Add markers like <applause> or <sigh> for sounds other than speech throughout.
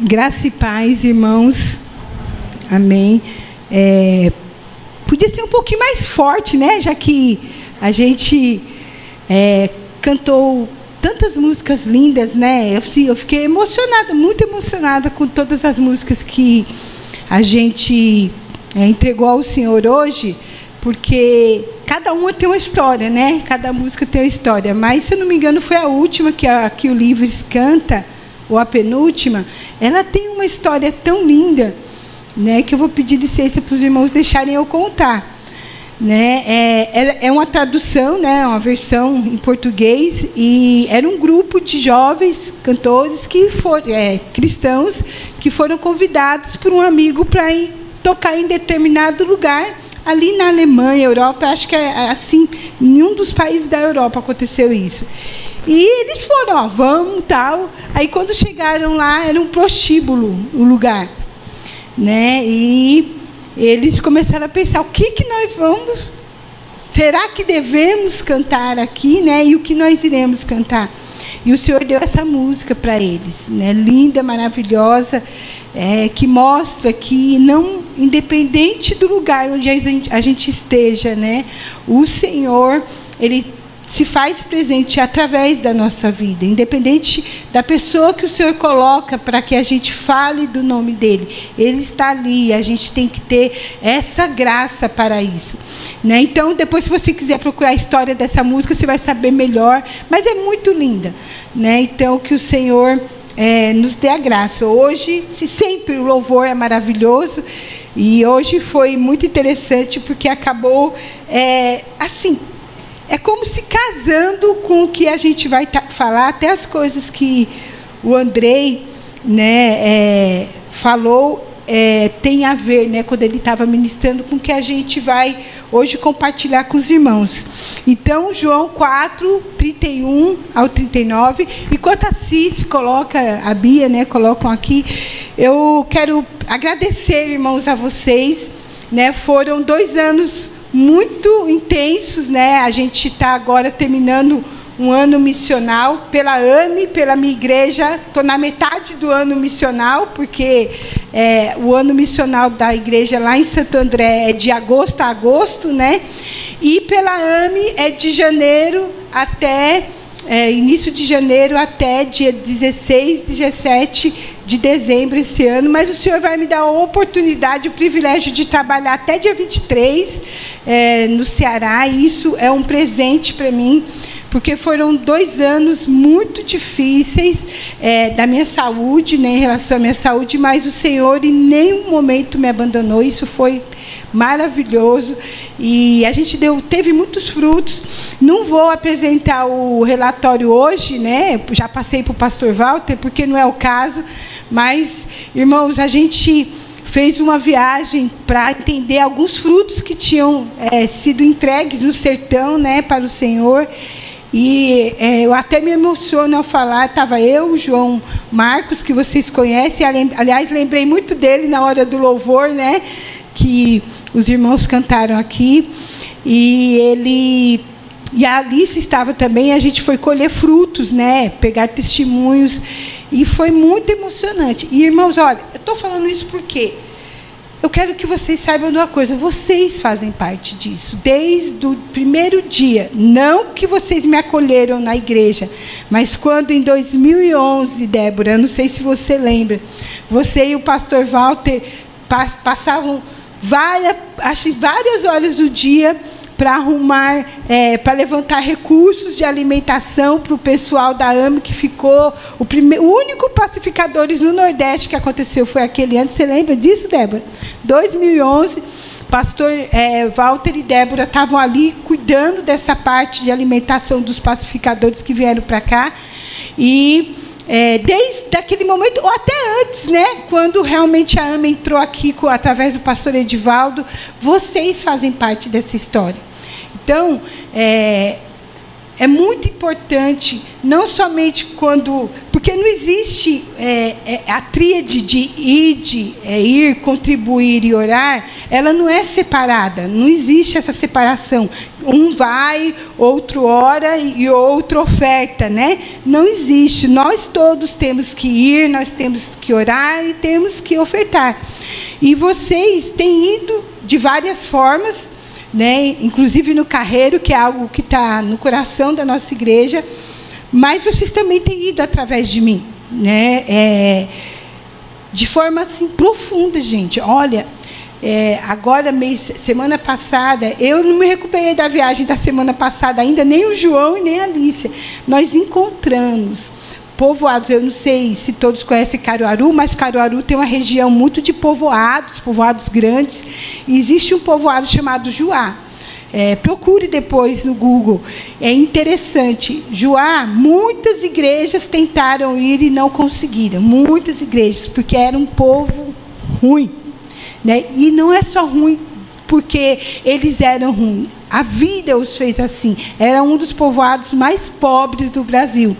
Graça e paz, irmãos. Amém. É, podia ser um pouquinho mais forte, né? Já que a gente é, cantou tantas músicas lindas, né? Eu, eu fiquei emocionada, muito emocionada com todas as músicas que a gente é, entregou ao Senhor hoje, porque cada uma tem uma história, né? Cada música tem uma história. Mas, se eu não me engano, foi a última que, a, que o Livres canta ou a penúltima, ela tem uma história tão linda, né, que eu vou pedir licença para os irmãos deixarem eu contar. Né? É, é uma tradução, né, uma versão em português, e era um grupo de jovens cantores que foram é, cristãos que foram convidados por um amigo para tocar em determinado lugar ali na Alemanha, Europa, acho que é assim, em nenhum dos países da Europa aconteceu isso. E eles foram, ó, vamos, tal. Aí quando chegaram lá, era um prostíbulo o lugar. Né? E eles começaram a pensar, o que, que nós vamos? Será que devemos cantar aqui? Né? E o que nós iremos cantar? E o Senhor deu essa música para eles, né? linda, maravilhosa, é, que mostra que não, independente do lugar onde a gente, a gente esteja, né? o Senhor, Ele se faz presente através da nossa vida, independente da pessoa que o Senhor coloca para que a gente fale do nome dele. Ele está ali, a gente tem que ter essa graça para isso. Né? Então, depois, se você quiser procurar a história dessa música, você vai saber melhor, mas é muito linda. Né? Então, que o Senhor é, nos dê a graça. Hoje, se sempre o louvor é maravilhoso, e hoje foi muito interessante porque acabou é, assim é como se casando com o que a gente vai falar, até as coisas que o Andrei né, é, falou é, tem a ver, né, quando ele estava ministrando, com o que a gente vai hoje compartilhar com os irmãos. Então, João 4, 31 ao 39. Enquanto a Cis coloca, a Bia, né, colocam aqui, eu quero agradecer, irmãos, a vocês. Né, foram dois anos muito intensos, né? A gente está agora terminando um ano missional pela AME, pela minha igreja. Estou na metade do ano missional, porque é, o ano missional da igreja lá em Santo André é de agosto a agosto, né? E pela AME é de janeiro até é, início de janeiro até dia 16, 17 de dezembro esse ano, mas o senhor vai me dar a oportunidade, o privilégio de trabalhar até dia 23 é, no Ceará, isso é um presente para mim, porque foram dois anos muito difíceis é, da minha saúde, né, em relação à minha saúde, mas o Senhor em nenhum momento me abandonou, isso foi maravilhoso e a gente deu, teve muitos frutos. Não vou apresentar o relatório hoje, né? Já passei para o pastor Walter, porque não é o caso, mas, irmãos, a gente fez uma viagem para entender alguns frutos que tinham é, sido entregues no sertão né, para o Senhor. E é, eu até me emociono ao falar, estava eu, João Marcos, que vocês conhecem, aliás, lembrei muito dele na hora do louvor, né? Que os irmãos cantaram aqui. E ele e a Alice estava também, a gente foi colher frutos, né? Pegar testemunhos. E foi muito emocionante. E, irmãos, olha, eu estou falando isso porque eu quero que vocês saibam de uma coisa: vocês fazem parte disso, desde o primeiro dia. Não que vocês me acolheram na igreja, mas quando em 2011, Débora, eu não sei se você lembra, você e o pastor Walter passavam várias, acho, várias horas do dia para arrumar, é, para levantar recursos de alimentação para o pessoal da AME que ficou. O, primeiro, o único pacificadores no Nordeste que aconteceu foi aquele ano. Você lembra disso, Débora? 2011. Pastor é, Walter e Débora estavam ali cuidando dessa parte de alimentação dos pacificadores que vieram para cá. E é, desde aquele momento, ou até antes, né, quando realmente a AMA entrou aqui com, através do pastor Edivaldo, vocês fazem parte dessa história. Então, é, é muito importante, não somente quando. Porque não existe é, é, a tríade de ir, de, é, ir, contribuir e orar, ela não é separada, não existe essa separação. Um vai, outro ora e outro oferta, né? Não existe. Nós todos temos que ir, nós temos que orar e temos que ofertar. E vocês têm ido de várias formas né? inclusive no carreiro, que é algo que está no coração da nossa igreja, mas vocês também têm ido através de mim, né? É, de forma assim profunda, gente. Olha, é, agora mês, semana passada, eu não me recuperei da viagem da semana passada ainda, nem o João e nem a Alicia. Nós encontramos povoados. Eu não sei se todos conhecem Caruaru, mas Caruaru tem uma região muito de povoados, povoados grandes. E existe um povoado chamado Juá. É, procure depois no Google. É interessante. Juá, muitas igrejas tentaram ir e não conseguiram. Muitas igrejas, porque era um povo ruim. Né? E não é só ruim porque eles eram ruins. A vida os fez assim. Era um dos povoados mais pobres do Brasil.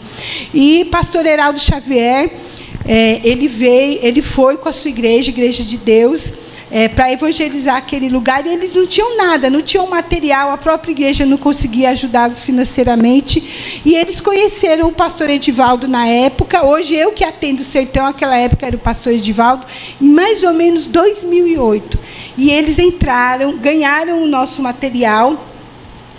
E pastor Heraldo Xavier, é, ele veio, ele foi com a sua igreja, Igreja de Deus, é, para evangelizar aquele lugar e eles não tinham nada, não tinham material, a própria igreja não conseguia ajudá-los financeiramente. E eles conheceram o pastor Edivaldo na época, hoje eu que atendo o sertão, naquela época era o pastor Edivaldo, em mais ou menos 2008. E eles entraram, ganharam o nosso material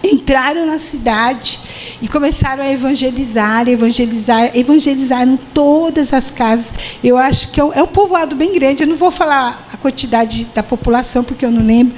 entraram na cidade e começaram a evangelizar, evangelizar, evangelizaram todas as casas. Eu acho que é um, é povoado bem grande. Eu não vou falar a quantidade da população porque eu não lembro,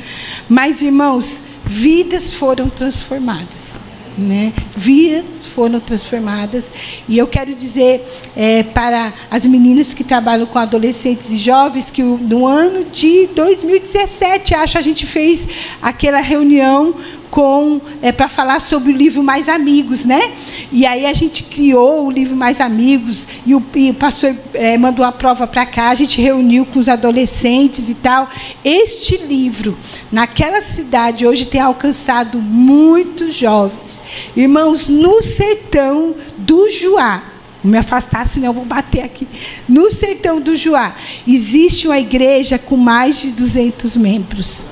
mas irmãos, vidas foram transformadas, né? Vidas foram transformadas e eu quero dizer é, para as meninas que trabalham com adolescentes e jovens que no ano de 2017 acho a gente fez aquela reunião com é, para falar sobre o livro Mais Amigos, né? E aí a gente criou o livro Mais Amigos e o, e o pastor é, mandou a prova para cá, a gente reuniu com os adolescentes e tal. Este livro, naquela cidade, hoje tem alcançado muitos jovens. Irmãos, no sertão do Juá, me afastar, senão eu vou bater aqui. No sertão do Juá, existe uma igreja com mais de 200 membros,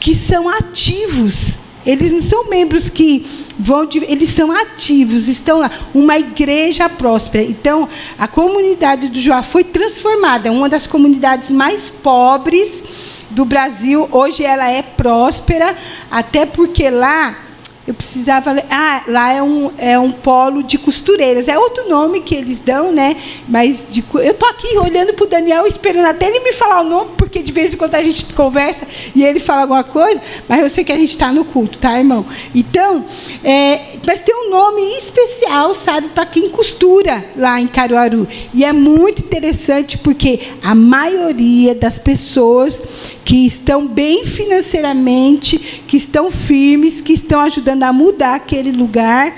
que são ativos eles não são membros que vão, de, eles são ativos, estão lá. Uma igreja próspera. Então, a comunidade do Joá foi transformada, uma das comunidades mais pobres do Brasil. Hoje ela é próspera, até porque lá eu precisava. Ah, lá é um, é um polo de costureiras. É outro nome que eles dão, né? Mas de, eu estou aqui olhando para o Daniel, esperando até ele me falar o nome, porque de vez em quando a gente conversa e ele fala alguma coisa, mas eu sei que a gente está no culto, tá, irmão? Então, é, mas tem um nome especial, sabe, para quem costura lá em Caruaru. E é muito interessante porque a maioria das pessoas que estão bem financeiramente, que estão firmes, que estão ajudando a mudar aquele lugar,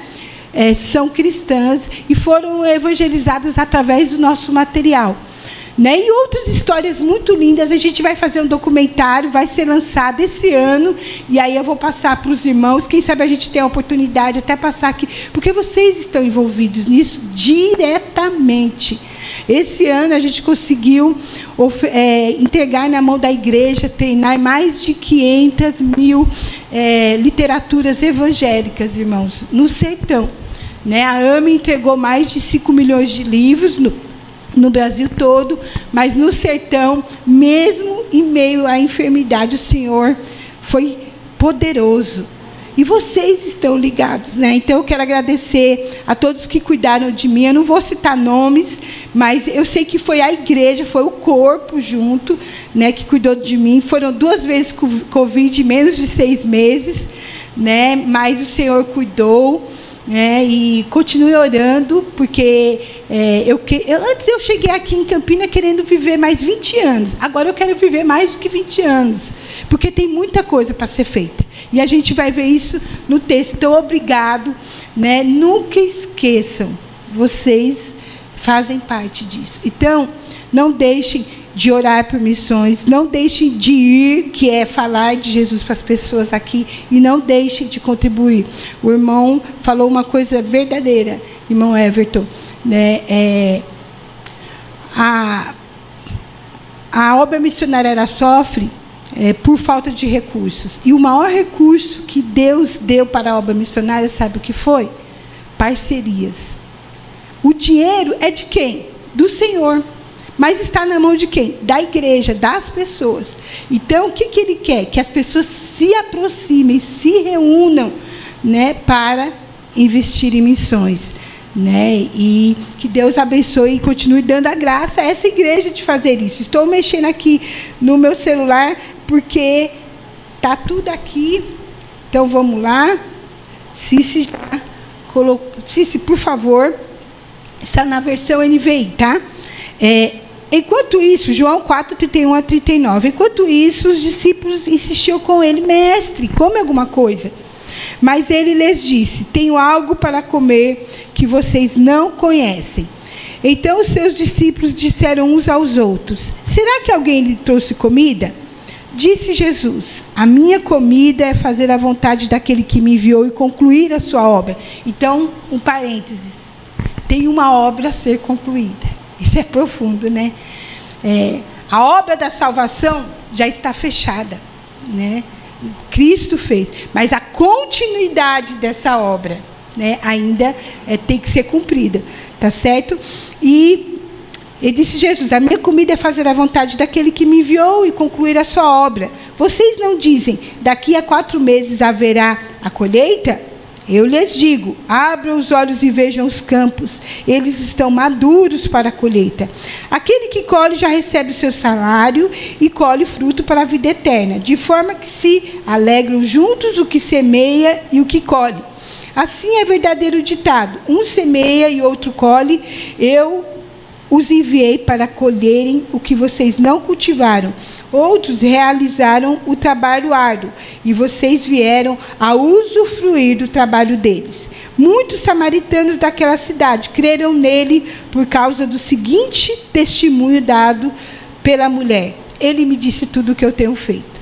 é, são cristãs e foram evangelizadas através do nosso material. Né? E outras histórias muito lindas. A gente vai fazer um documentário, vai ser lançado esse ano, e aí eu vou passar para os irmãos. Quem sabe a gente tem a oportunidade até passar aqui, porque vocês estão envolvidos nisso diretamente. Esse ano a gente conseguiu é, entregar na mão da igreja, treinar mais de 500 mil é, literaturas evangélicas, irmãos, no sertão. Né? A AME entregou mais de 5 milhões de livros no, no Brasil todo, mas no sertão, mesmo em meio à enfermidade, o Senhor foi poderoso e vocês estão ligados, né? Então eu quero agradecer a todos que cuidaram de mim. Eu não vou citar nomes, mas eu sei que foi a igreja, foi o corpo junto, né, que cuidou de mim. Foram duas vezes Covid, menos de seis meses, né? Mas o Senhor cuidou. Né? e continue orando, porque é, eu, eu, antes eu cheguei aqui em Campina querendo viver mais 20 anos. Agora eu quero viver mais do que 20 anos, porque tem muita coisa para ser feita. E a gente vai ver isso no texto. Então, obrigado. Né? Nunca esqueçam, vocês fazem parte disso. Então, não deixem de orar por missões. Não deixem de ir, que é falar de Jesus para as pessoas aqui, e não deixem de contribuir. O irmão falou uma coisa verdadeira, irmão Everton. Né? É, a, a obra missionária ela sofre é, por falta de recursos. E o maior recurso que Deus deu para a obra missionária, sabe o que foi? Parcerias. O dinheiro é de quem? Do Senhor. Mas está na mão de quem? Da igreja, das pessoas. Então, o que, que ele quer? Que as pessoas se aproximem, se reúnam né, para investir em missões. Né? E que Deus abençoe e continue dando a graça a essa igreja de fazer isso. Estou mexendo aqui no meu celular porque tá tudo aqui. Então vamos lá. Cici já colocou. Cici, por favor, está na versão NVI, tá? É, enquanto isso, João 4, 31 a 39. Enquanto isso, os discípulos insistiam com ele, mestre, come alguma coisa. Mas ele lhes disse: Tenho algo para comer que vocês não conhecem. Então os seus discípulos disseram uns aos outros: Será que alguém lhe trouxe comida? Disse Jesus: A minha comida é fazer a vontade daquele que me enviou e concluir a sua obra. Então, um parênteses: tem uma obra a ser concluída. Isso é profundo, né? É, a obra da salvação já está fechada, né? Cristo fez, mas a continuidade dessa obra, né, ainda é, tem que ser cumprida, tá certo? E e disse Jesus: A minha comida é fazer a vontade daquele que me enviou e concluir a sua obra. Vocês não dizem, daqui a quatro meses haverá a colheita? Eu lhes digo: abram os olhos e vejam os campos, eles estão maduros para a colheita. Aquele que colhe já recebe o seu salário e colhe fruto para a vida eterna, de forma que se alegram juntos o que semeia e o que colhe. Assim é verdadeiro ditado: um semeia e outro colhe. Eu os enviei para colherem o que vocês não cultivaram. Outros realizaram o trabalho árduo, e vocês vieram a usufruir do trabalho deles. Muitos samaritanos daquela cidade creram nele por causa do seguinte testemunho dado pela mulher: Ele me disse tudo o que eu tenho feito.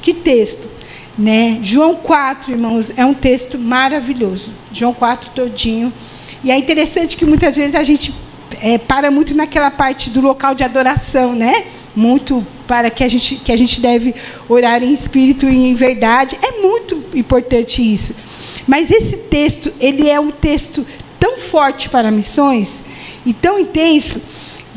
Que texto, né? João 4, irmãos, é um texto maravilhoso. João 4 todinho. E é interessante que muitas vezes a gente é, para muito naquela parte do local de adoração, né? Muito para que a gente que a gente deve orar em espírito e em verdade. É muito importante isso. Mas esse texto, ele é um texto tão forte para missões e tão intenso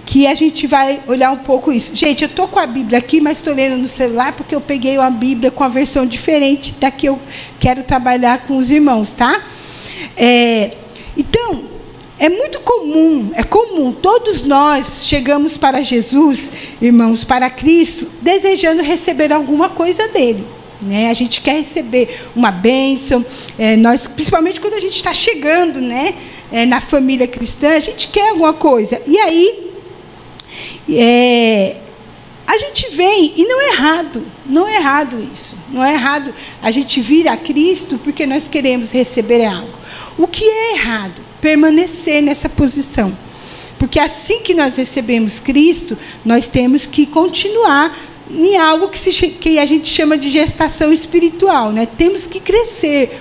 que a gente vai olhar um pouco isso. Gente, eu estou com a Bíblia aqui, mas estou lendo no celular porque eu peguei a Bíblia com a versão diferente da que eu quero trabalhar com os irmãos, tá? É, é muito comum, é comum, todos nós chegamos para Jesus, irmãos, para Cristo, desejando receber alguma coisa dele. Né? A gente quer receber uma bênção, é, nós, principalmente quando a gente está chegando né, é, na família cristã, a gente quer alguma coisa. E aí, é, a gente vem, e não é errado, não é errado isso. Não é errado a gente vir a Cristo porque nós queremos receber algo. O que é errado? Permanecer nessa posição. Porque assim que nós recebemos Cristo, nós temos que continuar em algo que, se, que a gente chama de gestação espiritual. Né? Temos que crescer.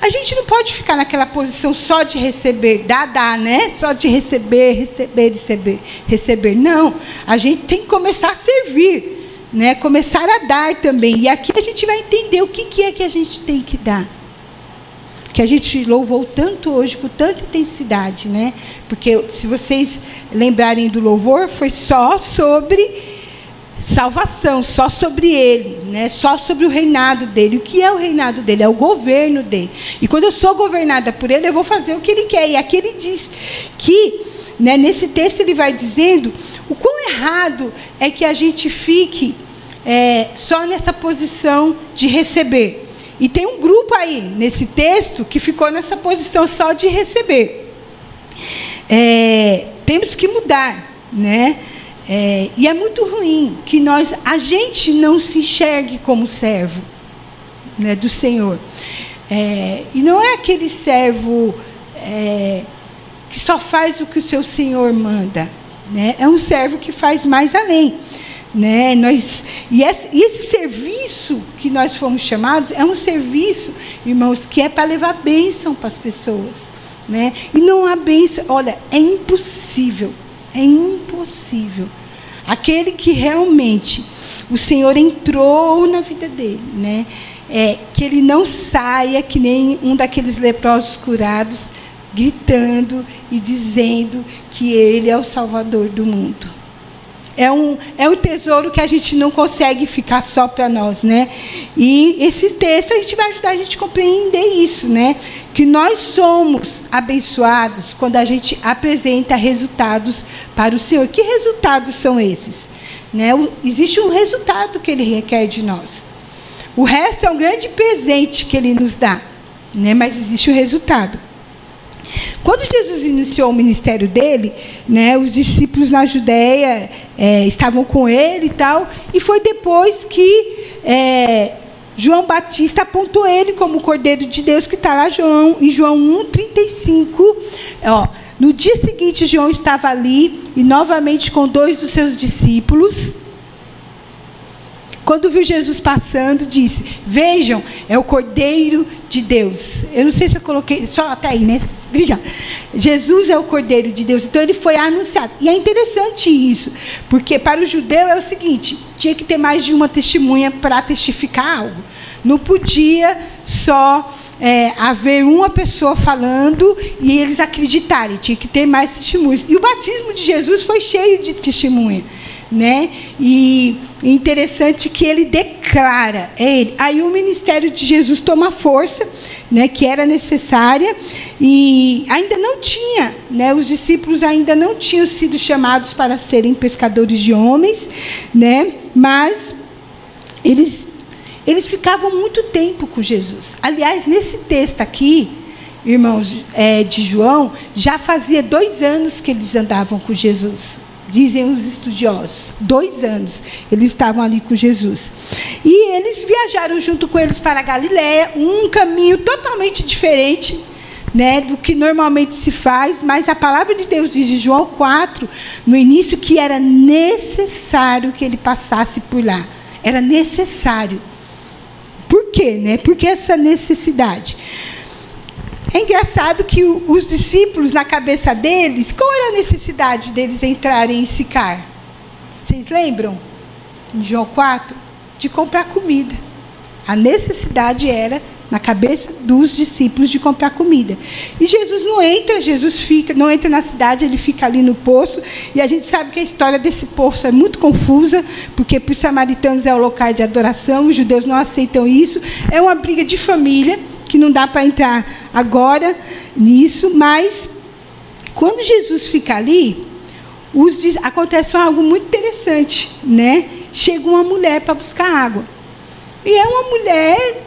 A gente não pode ficar naquela posição só de receber, dar, dar, né? Só de receber, receber, receber, receber. Não. A gente tem que começar a servir, né? Começar a dar também. E aqui a gente vai entender o que, que é que a gente tem que dar que a gente louvou tanto hoje, com tanta intensidade, né? Porque se vocês lembrarem do louvor, foi só sobre salvação, só sobre ele, né? Só sobre o reinado dele. O que é o reinado dele? É o governo dele. E quando eu sou governada por ele, eu vou fazer o que ele quer. E aqui ele diz que, né, nesse texto ele vai dizendo o quão errado é que a gente fique é, só nessa posição de receber. E tem um grupo aí, nesse texto, que ficou nessa posição só de receber. É, temos que mudar, né? É, e é muito ruim que nós, a gente não se enxergue como servo né, do Senhor. É, e não é aquele servo é, que só faz o que o seu Senhor manda. Né? É um servo que faz mais além. Né? Nós, e, esse, e esse serviço que nós fomos chamados é um serviço, irmãos, que é para levar bênção para as pessoas. Né? E não há bênção. Olha, é impossível. É impossível. Aquele que realmente o Senhor entrou na vida dele, né? É, que ele não saia que nem um daqueles leprosos curados, gritando e dizendo que ele é o Salvador do mundo. É um, é um tesouro que a gente não consegue ficar só para nós, né? E esse texto a gente vai ajudar a gente a compreender isso, né? Que nós somos abençoados quando a gente apresenta resultados para o Senhor. Que resultados são esses? Né? Existe um resultado que ele requer de nós. O resto é um grande presente que ele nos dá, né? mas existe o um resultado. Quando Jesus iniciou o ministério dele, né, os discípulos na Judéia é, estavam com ele e tal, e foi depois que é, João Batista apontou ele como o Cordeiro de Deus, que está lá João, em João 1,35. Ó, no dia seguinte, João estava ali e novamente com dois dos seus discípulos. Quando viu Jesus passando, disse: Vejam, é o Cordeiro de Deus. Eu não sei se eu coloquei, só até aí, né? <laughs> Obrigada. Jesus é o Cordeiro de Deus. Então ele foi anunciado. E é interessante isso, porque para o judeu é o seguinte: tinha que ter mais de uma testemunha para testificar algo. Não podia só é, haver uma pessoa falando e eles acreditarem, tinha que ter mais testemunhos. E o batismo de Jesus foi cheio de testemunha. Né? E interessante que ele declara, é ele. Aí o ministério de Jesus toma força, né, que era necessária, e ainda não tinha, né, os discípulos ainda não tinham sido chamados para serem pescadores de homens, né, mas eles eles ficavam muito tempo com Jesus. Aliás, nesse texto aqui, irmãos é, de João, já fazia dois anos que eles andavam com Jesus. Dizem os estudiosos. Dois anos eles estavam ali com Jesus. E eles viajaram junto com eles para a Galiléia, um caminho totalmente diferente né, do que normalmente se faz, mas a palavra de Deus diz em João 4, no início, que era necessário que ele passasse por lá. Era necessário. Por quê? Né? Por que essa necessidade? É engraçado que os discípulos, na cabeça deles, qual era a necessidade deles entrarem em Sicar? Vocês lembram? Em João 4? De comprar comida. A necessidade era na cabeça dos discípulos de comprar comida. E Jesus não entra, Jesus fica, não entra na cidade, ele fica ali no poço. E a gente sabe que a história desse poço é muito confusa, porque para os samaritanos é o local de adoração, os judeus não aceitam isso. É uma briga de família, que não dá para entrar agora nisso, mas quando Jesus fica ali, os, acontece algo muito interessante, né? Chega uma mulher para buscar água. E é uma mulher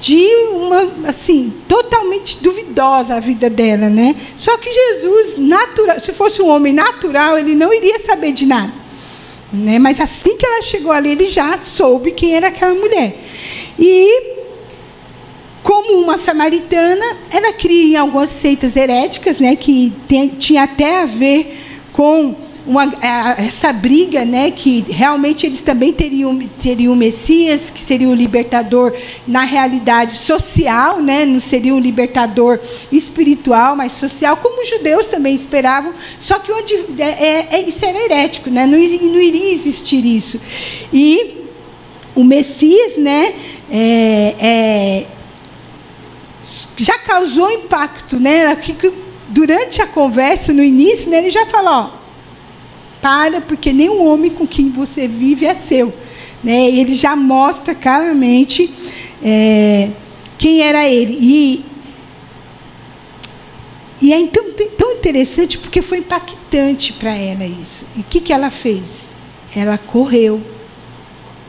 de uma, assim, totalmente duvidosa a vida dela, né? Só que Jesus, natural, se fosse um homem natural, ele não iria saber de nada. Né? Mas assim que ela chegou ali, ele já soube quem era aquela mulher. E, como uma samaritana, ela cria em algumas seitas heréticas, né, que tem, tinha até a ver com uma, essa briga, né, que realmente eles também teriam, teriam Messias, que seria o libertador na realidade social, né, não seria um libertador espiritual, mas social, como os judeus também esperavam, só que onde, é, é, é isso era herético, né, não, não iria existir isso. E o Messias, né, é, é, já causou impacto, né, durante a conversa, no início, né, ele já falou, ó, para, porque nenhum homem com quem você vive é seu. Né? Ele já mostra claramente é, quem era ele. E, e é então, tão interessante porque foi impactante para ela isso. E o que, que ela fez? Ela correu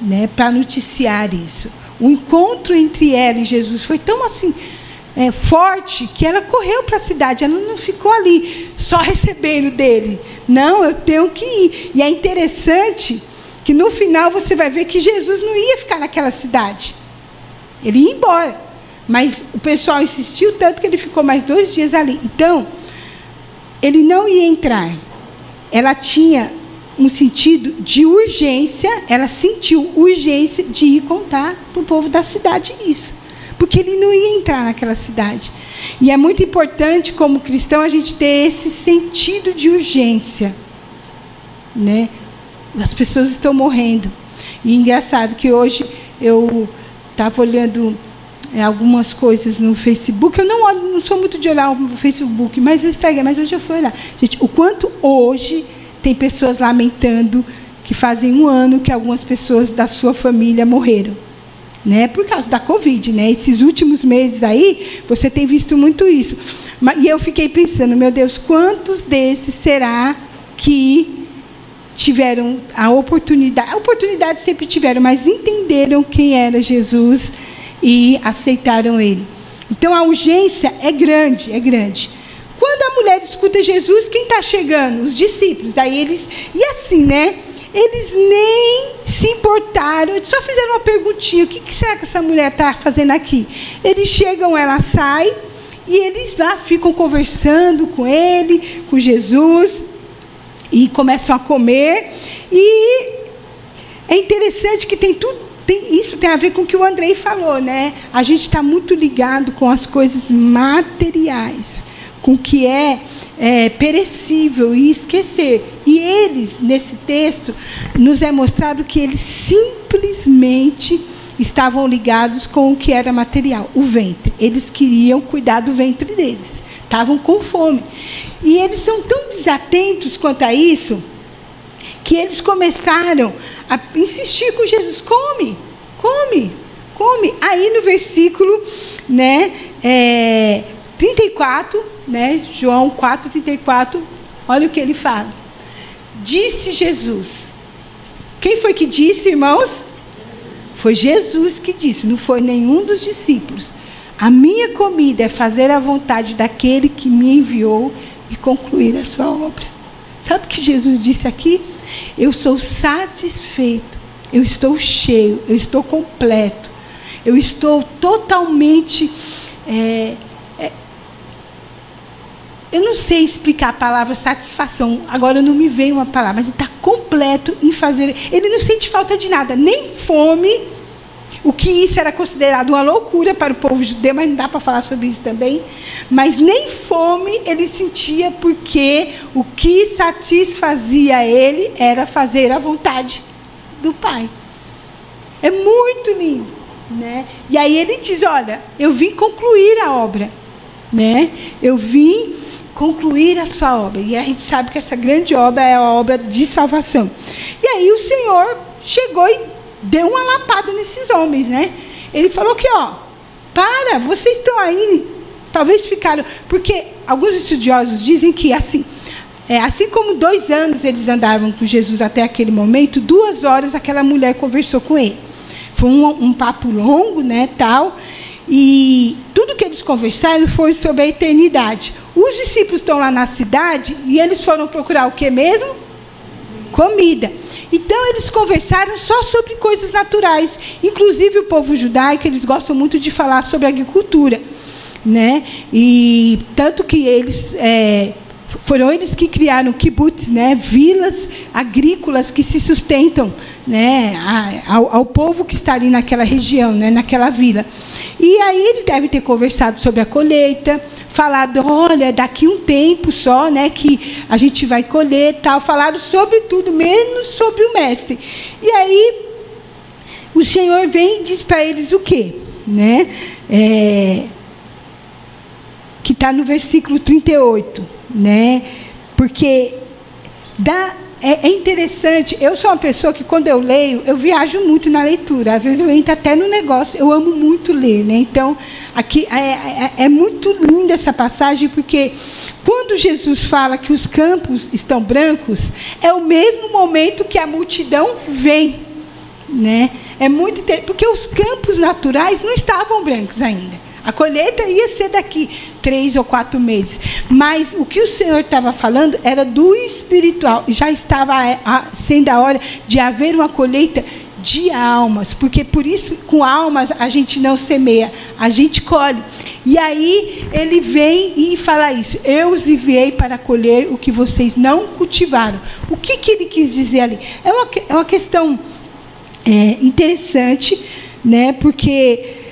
né, para noticiar isso. O encontro entre ela e Jesus foi tão assim é, forte que ela correu para a cidade, ela não ficou ali só <laughs> recebendo dele. Não, eu tenho que ir. E é interessante que no final você vai ver que Jesus não ia ficar naquela cidade. Ele ia embora. Mas o pessoal insistiu tanto que ele ficou mais dois dias ali. Então, ele não ia entrar. Ela tinha um sentido de urgência, ela sentiu urgência de ir contar para o povo da cidade isso. Porque ele não ia entrar naquela cidade. E é muito importante, como cristão, a gente ter esse sentido de urgência. Né? As pessoas estão morrendo. E é engraçado que hoje eu estava olhando é, algumas coisas no Facebook. Eu não, olho, não sou muito de olhar o Facebook, mas o Instagram, mas hoje eu fui olhar. Gente, o quanto hoje tem pessoas lamentando que fazem um ano que algumas pessoas da sua família morreram. Né, por causa da Covid. Né? Esses últimos meses aí, você tem visto muito isso. E eu fiquei pensando, meu Deus, quantos desses será que tiveram a oportunidade, a oportunidade sempre tiveram, mas entenderam quem era Jesus e aceitaram ele. Então a urgência é grande, é grande. Quando a mulher escuta Jesus, quem está chegando? Os discípulos. Aí eles. E assim, né? Eles nem se importaram, eles só fizeram uma perguntinha: o que, que será que essa mulher está fazendo aqui? Eles chegam, ela sai, e eles lá ficam conversando com ele, com Jesus, e começam a comer. E é interessante que tem tudo tem, isso tem a ver com o que o Andrei falou, né? A gente está muito ligado com as coisas materiais, com o que é, é perecível e esquecer. E eles, nesse texto, nos é mostrado que eles simplesmente estavam ligados com o que era material, o ventre. Eles queriam cuidar do ventre deles, estavam com fome. E eles são tão desatentos quanto a isso que eles começaram a insistir com Jesus: come, come, come. Aí no versículo né, é, 34, né, João 4, 34, olha o que ele fala. Disse Jesus. Quem foi que disse, irmãos? Foi Jesus que disse, não foi nenhum dos discípulos. A minha comida é fazer a vontade daquele que me enviou e concluir a sua obra. Sabe o que Jesus disse aqui? Eu sou satisfeito, eu estou cheio, eu estou completo, eu estou totalmente. É, eu não sei explicar a palavra satisfação, agora não me vem uma palavra, mas ele está completo em fazer. Ele não sente falta de nada, nem fome o que isso era considerado uma loucura para o povo judeu, mas não dá para falar sobre isso também. Mas nem fome ele sentia, porque o que satisfazia ele era fazer a vontade do Pai. É muito lindo. Né? E aí ele diz: Olha, eu vim concluir a obra. Né? Eu vim concluir a sua obra. E a gente sabe que essa grande obra é a obra de salvação. E aí o Senhor chegou e deu uma lapada nesses homens, né? Ele falou que, ó, para, vocês estão aí, talvez ficaram, porque alguns estudiosos dizem que assim, é, assim como dois anos eles andavam com Jesus até aquele momento, duas horas aquela mulher conversou com ele. Foi um, um papo longo, né, tal. E tudo que eles conversaram foi sobre a eternidade. Os discípulos estão lá na cidade e eles foram procurar o que mesmo? Comida. Então eles conversaram só sobre coisas naturais. Inclusive o povo judaico, eles gostam muito de falar sobre agricultura. Né? E tanto que eles é, foram eles que criaram kibbutz, né? vilas agrícolas que se sustentam né? ao, ao povo que está ali naquela região, né? naquela vila. E aí eles devem ter conversado sobre a colheita, falado, olha, daqui um tempo só, né, que a gente vai colher, tal, falaram sobre tudo, menos sobre o mestre. E aí o Senhor vem e diz para eles o quê, né? É, que está no versículo 38, né? Porque dá é, é, interessante. Eu sou uma pessoa que, quando eu leio, eu viajo muito na leitura. Às vezes eu entro até no negócio. Eu amo muito ler. Né? Então, aqui é, é, é muito linda essa passagem, porque quando Jesus fala que os campos estão brancos, é o mesmo momento que a multidão vem. Né? É muito porque os campos naturais não estavam brancos ainda. A colheita ia ser daqui três ou quatro meses. Mas o que o Senhor estava falando era do espiritual. Já estava sendo a hora de haver uma colheita de almas, porque por isso com almas a gente não semeia, a gente colhe. E aí ele vem e fala isso: Eu os enviei para colher o que vocês não cultivaram. O que, que ele quis dizer ali? É uma, é uma questão é, interessante, né? Porque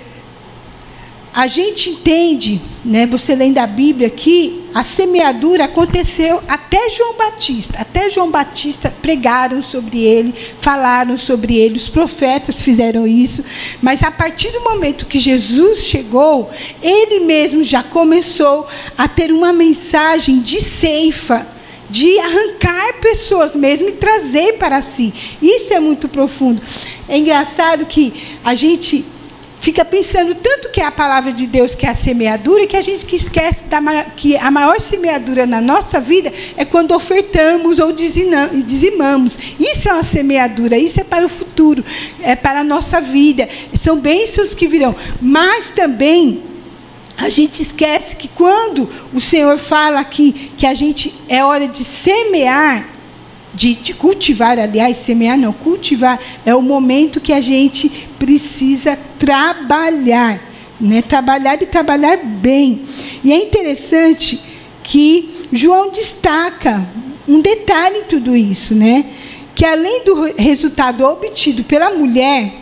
a gente entende, né, você lendo a Bíblia que a semeadura aconteceu até João Batista. Até João Batista pregaram sobre ele, falaram sobre ele, os profetas fizeram isso. Mas a partir do momento que Jesus chegou, ele mesmo já começou a ter uma mensagem de ceifa de arrancar pessoas mesmo e trazer para si. Isso é muito profundo. É engraçado que a gente fica pensando tanto que é a palavra de Deus que é a semeadura, que a gente que esquece da, que a maior semeadura na nossa vida é quando ofertamos ou dizimamos. Isso é uma semeadura, isso é para o futuro, é para a nossa vida. São bênçãos que virão. Mas também a gente esquece que quando o Senhor fala aqui que a gente é hora de semear, de, de, cultivar, aliás, semear não, cultivar é o momento que a gente precisa trabalhar, né? Trabalhar e trabalhar bem. E é interessante que João destaca um detalhe em tudo isso, né? Que além do resultado obtido pela mulher,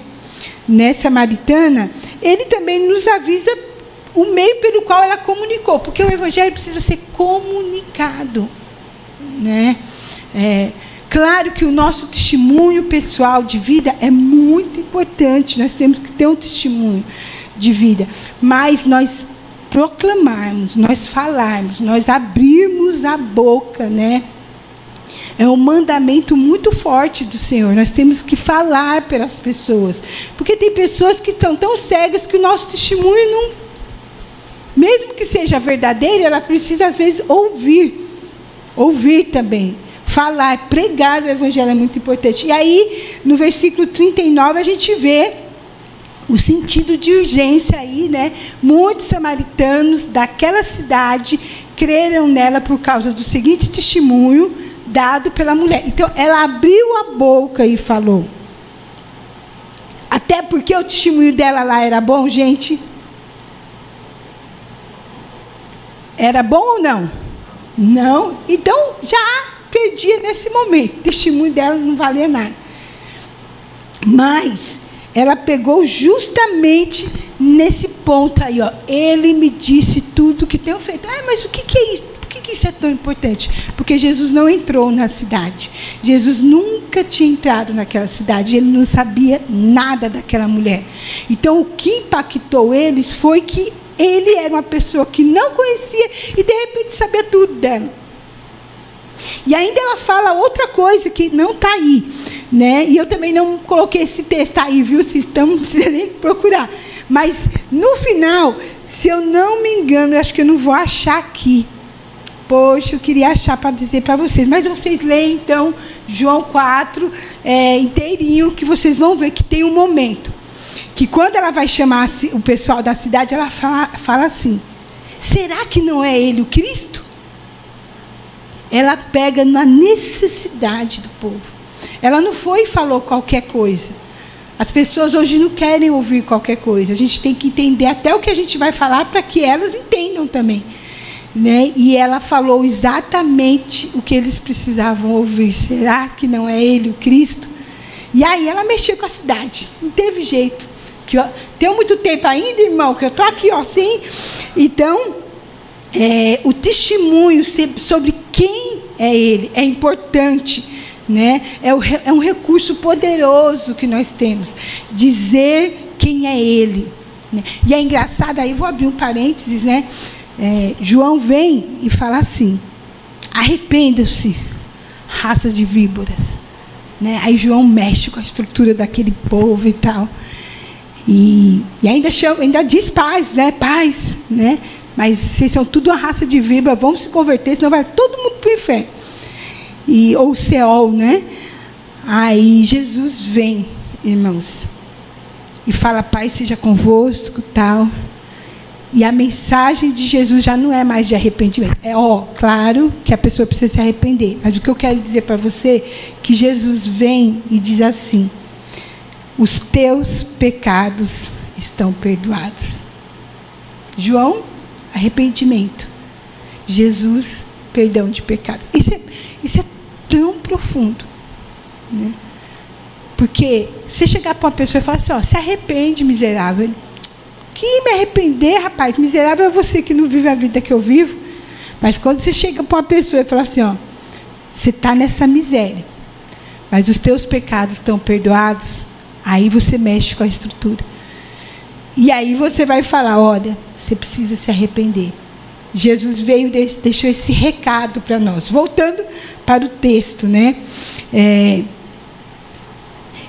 né, samaritana, ele também nos avisa o meio pelo qual ela comunicou, porque o evangelho precisa ser comunicado, né? É, claro que o nosso testemunho pessoal de vida é muito importante, nós temos que ter um testemunho de vida, mas nós proclamarmos, nós falarmos, nós abrirmos a boca, né? É um mandamento muito forte do Senhor. Nós temos que falar para as pessoas. Porque tem pessoas que estão tão cegas que o nosso testemunho não. Mesmo que seja verdadeiro, ela precisa, às vezes, ouvir. Ouvir também falar, pregar o evangelho é muito importante. E aí, no versículo 39, a gente vê o sentido de urgência aí, né? Muitos samaritanos daquela cidade creram nela por causa do seguinte testemunho dado pela mulher. Então, ela abriu a boca e falou. Até porque o testemunho dela lá era bom, gente? Era bom ou não? Não. Então, já perdia nesse momento. O testemunho dela não valia nada. Mas ela pegou justamente nesse ponto aí, ó. Ele me disse tudo que tenho feito. Ah, mas o que, que é isso? Por que, que isso é tão importante? Porque Jesus não entrou na cidade. Jesus nunca tinha entrado naquela cidade. Ele não sabia nada daquela mulher. Então, o que impactou eles foi que ele era uma pessoa que não conhecia e de repente sabia tudo dela. E ainda ela fala outra coisa que não está aí. Né? E eu também não coloquei esse texto aí, viu? Vocês estão, <laughs> não precisa nem procurar. Mas no final, se eu não me engano, eu acho que eu não vou achar aqui. Poxa, eu queria achar para dizer para vocês. Mas vocês leem, então, João 4 é, inteirinho, que vocês vão ver que tem um momento. Que quando ela vai chamar o pessoal da cidade, ela fala, fala assim: será que não é ele o Cristo? Ela pega na necessidade do povo. Ela não foi e falou qualquer coisa. As pessoas hoje não querem ouvir qualquer coisa. A gente tem que entender até o que a gente vai falar para que elas entendam também. Né? E ela falou exatamente o que eles precisavam ouvir. Será que não é ele o Cristo? E aí ela mexeu com a cidade. Não teve jeito. Que, ó, tem muito tempo ainda, irmão, que eu estou aqui, ó, assim. Então, é, o testemunho sobre quem é ele é importante. Né? É, o, é um recurso poderoso que nós temos. Dizer quem é ele. Né? E é engraçado, aí vou abrir um parênteses, né? É, João vem e fala assim: arrependam-se, raça de víboras. Né? Aí João mexe com a estrutura daquele povo e tal. E, e ainda, chama, ainda diz paz, né? Paz, né? Mas vocês são tudo uma raça de víbora, vão se converter, senão vai todo mundo para o inferno. E, ou Seol, né? Aí Jesus vem, irmãos, e fala, Pai seja convosco, tal. E a mensagem de Jesus já não é mais de arrependimento. É ó, claro que a pessoa precisa se arrepender. Mas o que eu quero dizer para você é que Jesus vem e diz assim: os teus pecados estão perdoados. João, arrependimento. Jesus, perdão de pecados. Isso é, isso é tão profundo. Né? Porque você chegar para uma pessoa e falar assim, ó, se arrepende, miserável. Que me arrepender, rapaz? Miserável é você que não vive a vida que eu vivo. Mas quando você chega para uma pessoa e fala assim, ó, você está nessa miséria, mas os teus pecados estão perdoados, aí você mexe com a estrutura. E aí você vai falar, olha, você precisa se arrepender. Jesus veio e deixou esse recado para nós. Voltando para o texto, né? É,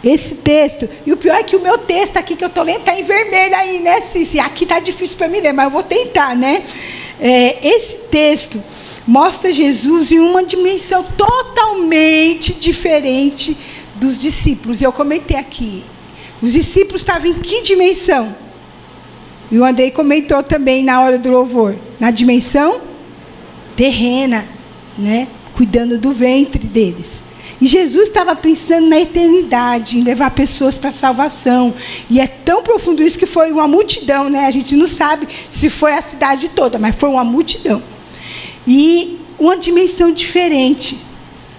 esse texto, e o pior é que o meu texto aqui que eu estou lendo está em vermelho aí, né, Cici? Aqui está difícil para me ler, mas eu vou tentar, né? É, esse texto mostra Jesus em uma dimensão totalmente diferente dos discípulos. Eu comentei aqui. Os discípulos estavam em que dimensão? E o Andrei comentou também na hora do louvor. Na dimensão terrena, né? Cuidando do ventre deles. E Jesus estava pensando na eternidade, em levar pessoas para a salvação. E é tão profundo isso que foi uma multidão, né? A gente não sabe se foi a cidade toda, mas foi uma multidão. E uma dimensão diferente,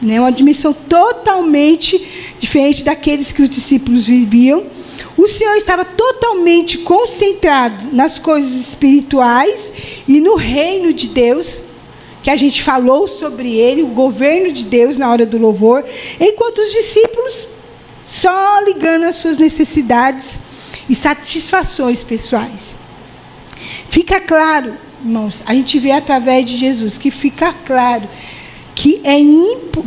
né? Uma dimensão totalmente diferente daqueles que os discípulos viviam. O Senhor estava totalmente concentrado nas coisas espirituais e no reino de Deus que a gente falou sobre ele, o governo de Deus na hora do louvor, enquanto os discípulos só ligando as suas necessidades e satisfações pessoais. Fica claro, irmãos, a gente vê através de Jesus que fica claro que é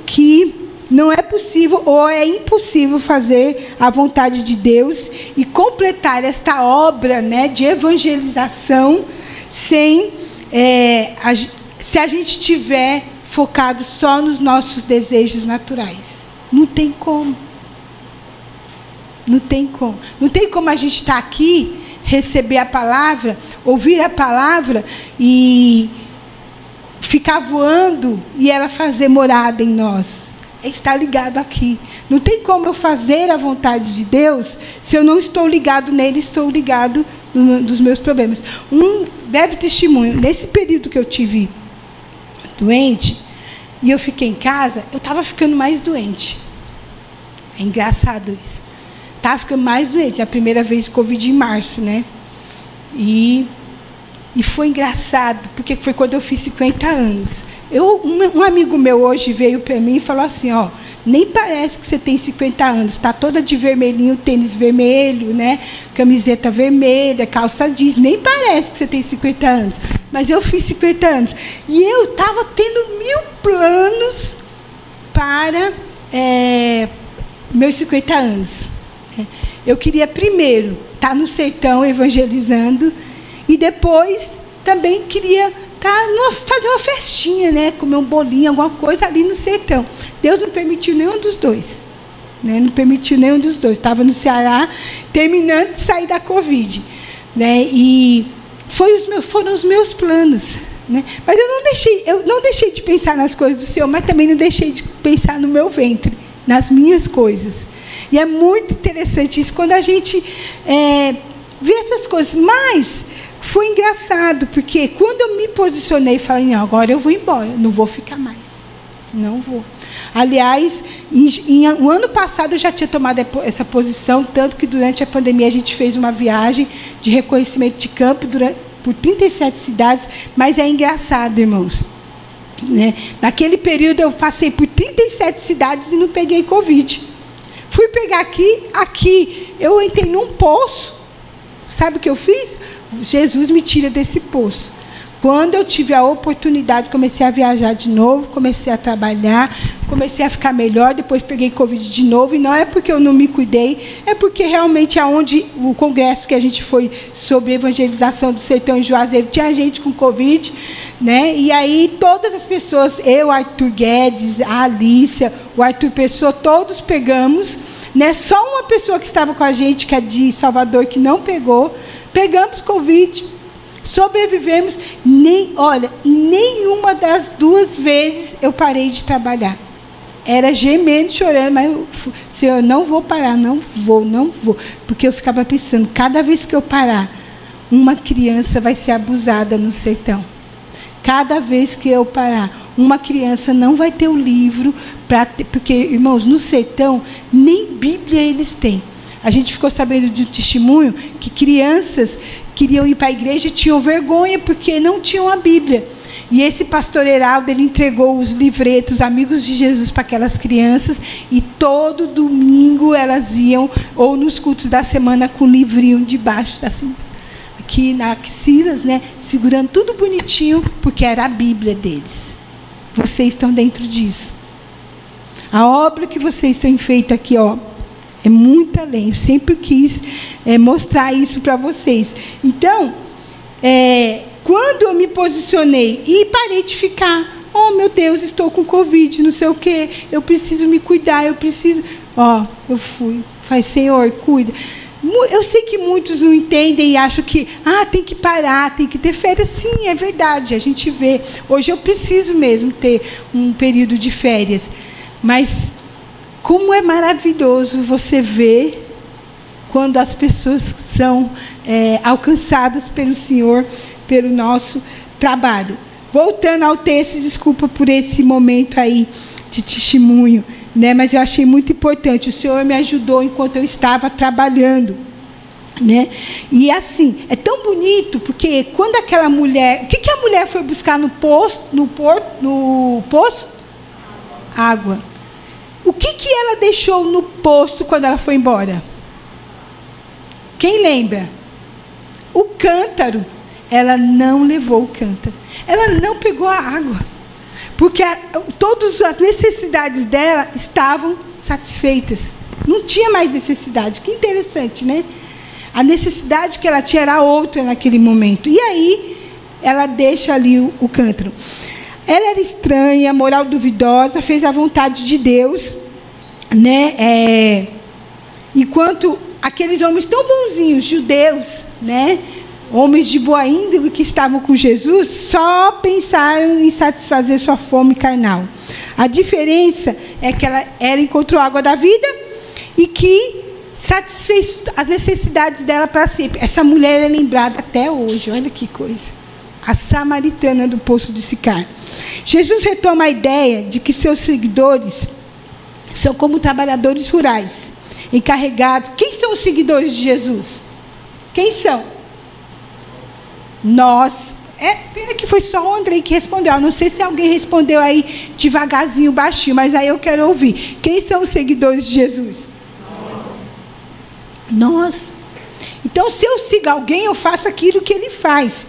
que não é possível ou é impossível fazer a vontade de Deus e completar esta obra né, de evangelização sem é, a, se a gente tiver focado só nos nossos desejos naturais. Não tem como. Não tem como. Não tem como a gente estar aqui, receber a palavra, ouvir a palavra e ficar voando e ela fazer morada em nós. Estar ligado aqui. Não tem como eu fazer a vontade de Deus se eu não estou ligado nele, estou ligado no, nos meus problemas. Um breve testemunho. Nesse período que eu tive doente, e eu fiquei em casa, eu estava ficando mais doente. É engraçado isso. Estava ficando mais doente. A primeira vez Covid em março, né? E, e foi engraçado, porque foi quando eu fiz 50 anos. Eu, um, um amigo meu hoje veio para mim e falou assim, ó, nem parece que você tem 50 anos, está toda de vermelhinho, tênis vermelho, né? Camiseta vermelha, calça jeans, nem parece que você tem 50 anos. Mas eu fiz 50 anos. E eu estava tendo mil planos para é, meus 50 anos. Eu queria primeiro estar tá no sertão evangelizando e depois também queria tá numa, fazer uma festinha, né? Comer um bolinho, alguma coisa ali no sertão. Deus não permitiu nenhum dos dois. Né? Não permitiu nenhum dos dois. Estava no Ceará, terminando de sair da Covid. Né? E foi os meus, foram os meus planos. Né? Mas eu não, deixei, eu não deixei de pensar nas coisas do Senhor, mas também não deixei de pensar no meu ventre, nas minhas coisas. E é muito interessante isso quando a gente é, vê essas coisas. Mas foi engraçado, porque quando eu me posicionei falei, não, agora eu vou embora, não vou ficar mais. Não vou. Aliás, em, em, o ano passado eu já tinha tomado essa posição, tanto que durante a pandemia a gente fez uma viagem de reconhecimento de campo durante, por 37 cidades, mas é engraçado, irmãos. Né? Naquele período eu passei por 37 cidades e não peguei Covid. Fui pegar aqui, aqui eu entrei num poço. Sabe o que eu fiz? Jesus me tira desse poço. Quando eu tive a oportunidade, comecei a viajar de novo, comecei a trabalhar, comecei a ficar melhor, depois peguei Covid de novo, e não é porque eu não me cuidei, é porque realmente aonde o congresso que a gente foi sobre evangelização do sertão em Juazeiro, tinha gente com Covid, né? E aí todas as pessoas, eu, Arthur Guedes, a Alícia, o Arthur Pessoa, todos pegamos, né? Só uma pessoa que estava com a gente, que é de Salvador, que não pegou, Pegamos Covid, sobrevivemos. Nem, olha, em nenhuma das duas vezes eu parei de trabalhar. era gemendo, chorando, mas eu, Senhor, eu não vou parar, não vou, não vou. Porque eu ficava pensando, cada vez que eu parar, uma criança vai ser abusada no sertão. Cada vez que eu parar, uma criança não vai ter o livro porque irmãos, no sertão nem Bíblia eles têm. A gente ficou sabendo de um testemunho que crianças queriam ir para a igreja e tinham vergonha porque não tinham a Bíblia. E esse pastor Heraldo, ele entregou os livretos Amigos de Jesus para aquelas crianças e todo domingo elas iam ou nos cultos da semana com o livrinho debaixo assim, aqui na axilas, né, segurando tudo bonitinho, porque era a Bíblia deles. Vocês estão dentro disso. A obra que vocês têm feito aqui, ó, é muito além. Eu sempre quis é, mostrar isso para vocês. Então, é, quando eu me posicionei e parei de ficar, oh meu Deus, estou com Covid, não sei o quê, eu preciso me cuidar, eu preciso. Ó, oh, eu fui. Faz, Senhor, cuida. Eu sei que muitos não entendem e acham que ah, tem que parar, tem que ter férias. Sim, é verdade, a gente vê. Hoje eu preciso mesmo ter um período de férias. Mas como é maravilhoso você ver quando as pessoas são é, alcançadas pelo Senhor pelo nosso trabalho. Voltando ao texto, desculpa por esse momento aí de testemunho, né? Mas eu achei muito importante. O Senhor me ajudou enquanto eu estava trabalhando, né? E assim, é tão bonito porque quando aquela mulher, o que, que a mulher foi buscar no poço, no porto, no poço? Água. O que que ela deixou no poço quando ela foi embora? Quem lembra? O cântaro ela não levou o cântaro. Ela não pegou a água. Porque a, todas as necessidades dela estavam satisfeitas. Não tinha mais necessidade. Que interessante, né? A necessidade que ela tinha era outra naquele momento. E aí, ela deixa ali o, o cântaro. Ela era estranha, moral duvidosa, fez a vontade de Deus, né? É, enquanto aqueles homens tão bonzinhos, judeus, né? homens de boa índole que estavam com Jesus só pensaram em satisfazer sua fome carnal. A diferença é que ela, ela encontrou água da vida e que satisfez as necessidades dela para sempre. Essa mulher é lembrada até hoje, olha que coisa. A samaritana do poço de Sicar. Jesus retoma a ideia de que seus seguidores são como trabalhadores rurais, encarregados. Quem são os seguidores de Jesus? Quem são? Nós. É, pena que foi só o Andrei que respondeu. Eu não sei se alguém respondeu aí devagarzinho, baixinho, mas aí eu quero ouvir. Quem são os seguidores de Jesus? Nós. Nós. Então, se eu sigo alguém, eu faço aquilo que ele faz.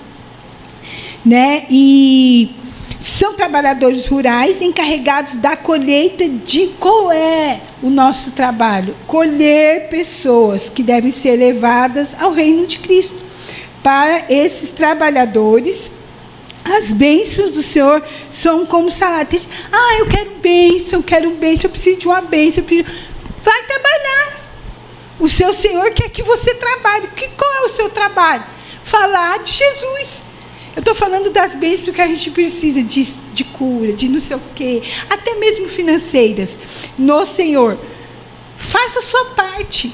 Né? E são trabalhadores rurais encarregados da colheita de qual é o nosso trabalho? Colher pessoas que devem ser levadas ao reino de Cristo para esses trabalhadores. As bênçãos do Senhor são como salário. Ah, eu quero bênção, eu quero bênção, eu preciso de uma bênção. Preciso... Vai trabalhar. O seu Senhor quer que você trabalhe. Que, qual é o seu trabalho? Falar de Jesus. Eu estou falando das bênçãos que a gente precisa de, de cura, de não sei o quê, até mesmo financeiras. No Senhor. Faça a sua parte.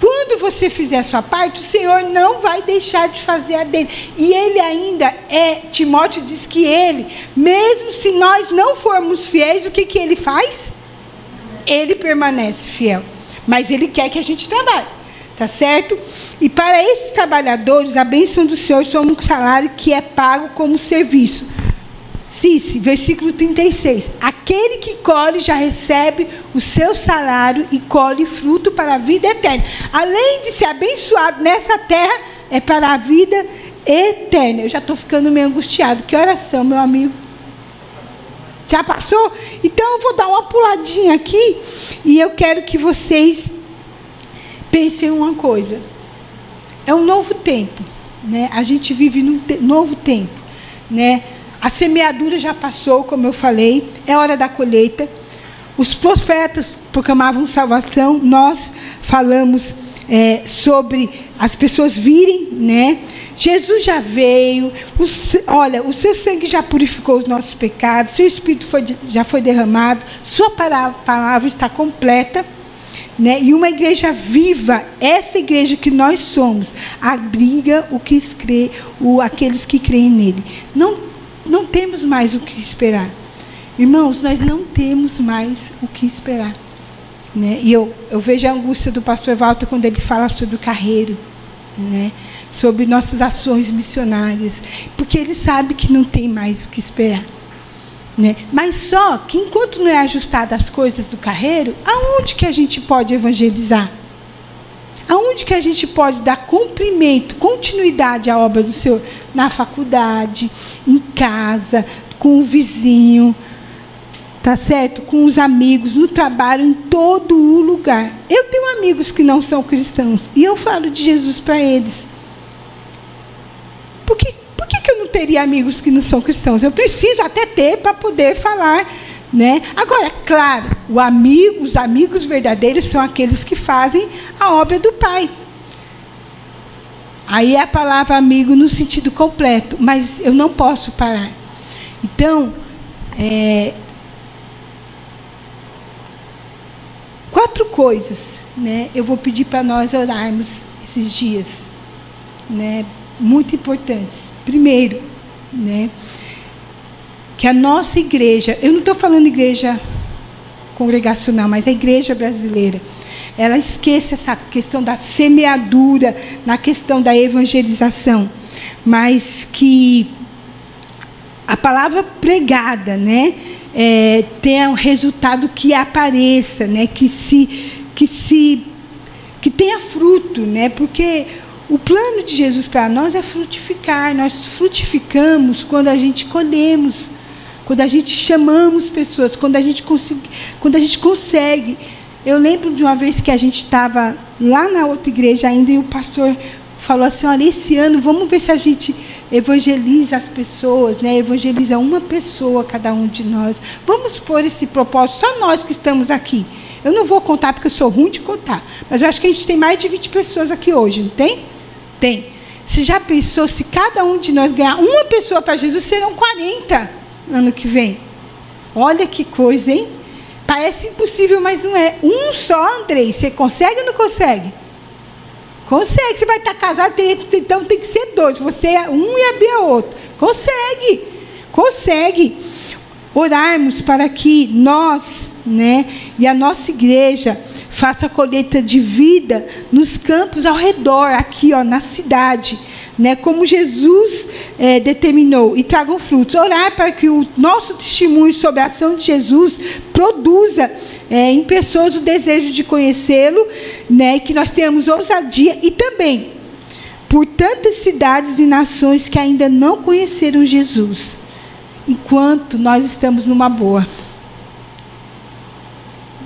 Quando você fizer a sua parte, o Senhor não vai deixar de fazer a dele. E ele ainda é, Timóteo diz que ele, mesmo se nós não formos fiéis, o que, que ele faz? Ele permanece fiel. Mas ele quer que a gente trabalhe. Tá certo? E para esses trabalhadores, a bênção do Senhor é um salário que é pago como serviço. Cice, versículo 36. Aquele que colhe já recebe o seu salário e colhe fruto para a vida eterna. Além de ser abençoado nessa terra, é para a vida eterna. Eu já estou ficando meio angustiado. Que oração, meu amigo? Já passou? Então eu vou dar uma puladinha aqui e eu quero que vocês pensem uma coisa. É um novo tempo, né? A gente vive num te novo tempo, né? A semeadura já passou, como eu falei, é hora da colheita. Os profetas proclamavam salvação, nós falamos é, sobre as pessoas virem, né? Jesus já veio, olha, o seu sangue já purificou os nossos pecados, seu Espírito foi, já foi derramado, sua palavra está completa. Né? E uma igreja viva, essa igreja que nós somos, abriga o que crê, o, aqueles que creem nele. Não, não temos mais o que esperar. Irmãos, nós não temos mais o que esperar. Né? E eu, eu vejo a angústia do pastor Walter quando ele fala sobre o carreiro, né? sobre nossas ações missionárias, porque ele sabe que não tem mais o que esperar. Né? Mas só que enquanto não é ajustada as coisas do carreiro, aonde que a gente pode evangelizar? Aonde que a gente pode dar cumprimento, continuidade à obra do Senhor? Na faculdade, em casa, com o vizinho, tá certo? Com os amigos, no trabalho, em todo o lugar. Eu tenho amigos que não são cristãos e eu falo de Jesus para eles. Por que por que, que eu não teria amigos que não são cristãos? Eu preciso até ter para poder falar. Né? Agora, claro, o amigo, os amigos verdadeiros são aqueles que fazem a obra do Pai. Aí é a palavra amigo no sentido completo, mas eu não posso parar. Então, é, quatro coisas, né? Eu vou pedir para nós orarmos esses dias, né? Muito importantes. Primeiro, né, que a nossa igreja, eu não estou falando igreja congregacional, mas a igreja brasileira, ela esquece essa questão da semeadura, na questão da evangelização, mas que a palavra pregada, né, é, tenha um resultado que apareça, né, que se que se que tenha fruto, né, porque o plano de Jesus para nós é frutificar. Nós frutificamos quando a gente colhemos, quando a gente chamamos pessoas, quando a gente, quando a gente consegue. Eu lembro de uma vez que a gente estava lá na outra igreja ainda e o pastor falou assim: olha, esse ano vamos ver se a gente evangeliza as pessoas, né? evangeliza uma pessoa cada um de nós. Vamos pôr esse propósito, só nós que estamos aqui. Eu não vou contar porque eu sou ruim de contar, mas eu acho que a gente tem mais de 20 pessoas aqui hoje, não tem? Tem. Você já pensou se cada um de nós ganhar uma pessoa para Jesus, serão 40 ano que vem? Olha que coisa, hein? Parece impossível, mas não é. Um só, Andrei. Você consegue ou não consegue? Consegue. Você vai estar casado, então tem que ser dois. Você é um e a Bia outro. Consegue. Consegue. Orarmos para que nós, né, e a nossa igreja faça a colheita de vida nos campos ao redor, aqui ó, na cidade, né, como Jesus é, determinou, e tragam frutos. Orar para que o nosso testemunho sobre a ação de Jesus produza é, em pessoas o desejo de conhecê-lo, né, que nós tenhamos ousadia e também por tantas cidades e nações que ainda não conheceram Jesus, enquanto nós estamos numa boa.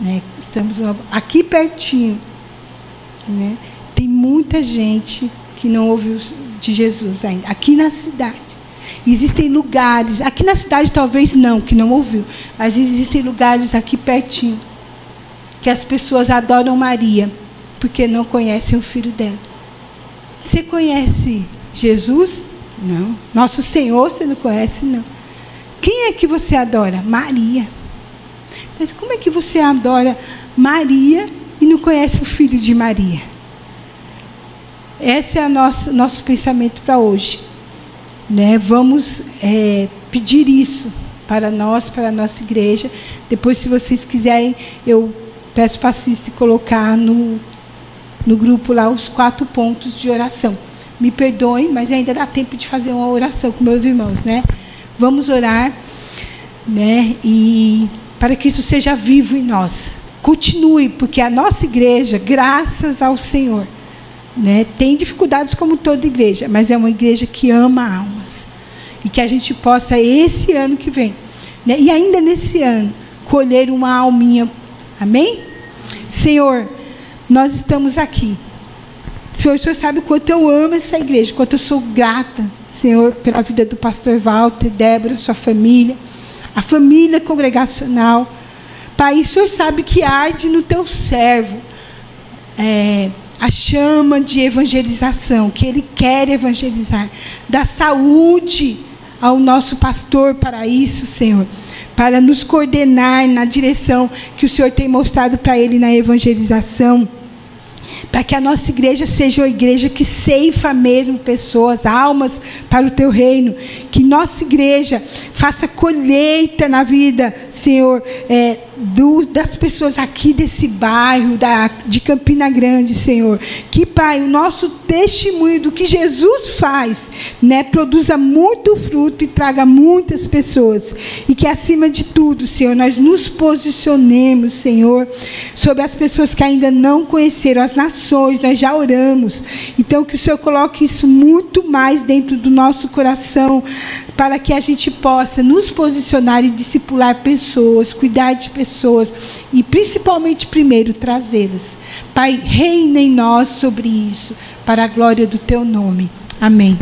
Né? Estamos aqui pertinho. Né? Tem muita gente que não ouviu de Jesus ainda. Aqui na cidade. Existem lugares, aqui na cidade talvez não, que não ouviu, mas existem lugares aqui pertinho que as pessoas adoram Maria porque não conhecem o filho dela. Você conhece Jesus? Não. Nosso Senhor você não conhece? Não. Quem é que você adora? Maria. Mas como é que você adora Maria e não conhece o filho de Maria? Esse é o nosso, nosso pensamento para hoje. Né? Vamos é, pedir isso para nós, para a nossa igreja. Depois, se vocês quiserem, eu peço para a colocar no, no grupo lá os quatro pontos de oração. Me perdoem, mas ainda dá tempo de fazer uma oração com meus irmãos, né? Vamos orar, né? E para que isso seja vivo em nós. Continue, porque a nossa igreja, graças ao Senhor, né, tem dificuldades como toda igreja, mas é uma igreja que ama almas. E que a gente possa, esse ano que vem, né, e ainda nesse ano, colher uma alminha. Amém? Senhor, nós estamos aqui. Senhor, o Senhor sabe o quanto eu amo essa igreja, quanto eu sou grata, Senhor, pela vida do pastor Walter, Débora, sua família a família congregacional. Pai, o Senhor sabe que arde no teu servo é, a chama de evangelização, que Ele quer evangelizar. Dá saúde ao nosso pastor para isso, Senhor. Para nos coordenar na direção que o Senhor tem mostrado para ele na evangelização para que a nossa igreja seja uma igreja que ceifa mesmo pessoas, almas para o teu reino. Que nossa igreja faça colheita na vida, Senhor, é, do, das pessoas aqui desse bairro, da, de Campina Grande, Senhor. Que, Pai, o nosso testemunho do que Jesus faz, né, produza muito fruto e traga muitas pessoas. E que, acima de tudo, Senhor, nós nos posicionemos, Senhor, sobre as pessoas que ainda não conheceram as nações, nós já oramos. Então, que o Senhor coloque isso muito mais dentro do nosso coração, para que a gente possa nos posicionar e discipular pessoas, cuidar de pessoas e principalmente primeiro trazê-las. Pai, reina em nós sobre isso, para a glória do teu nome. Amém.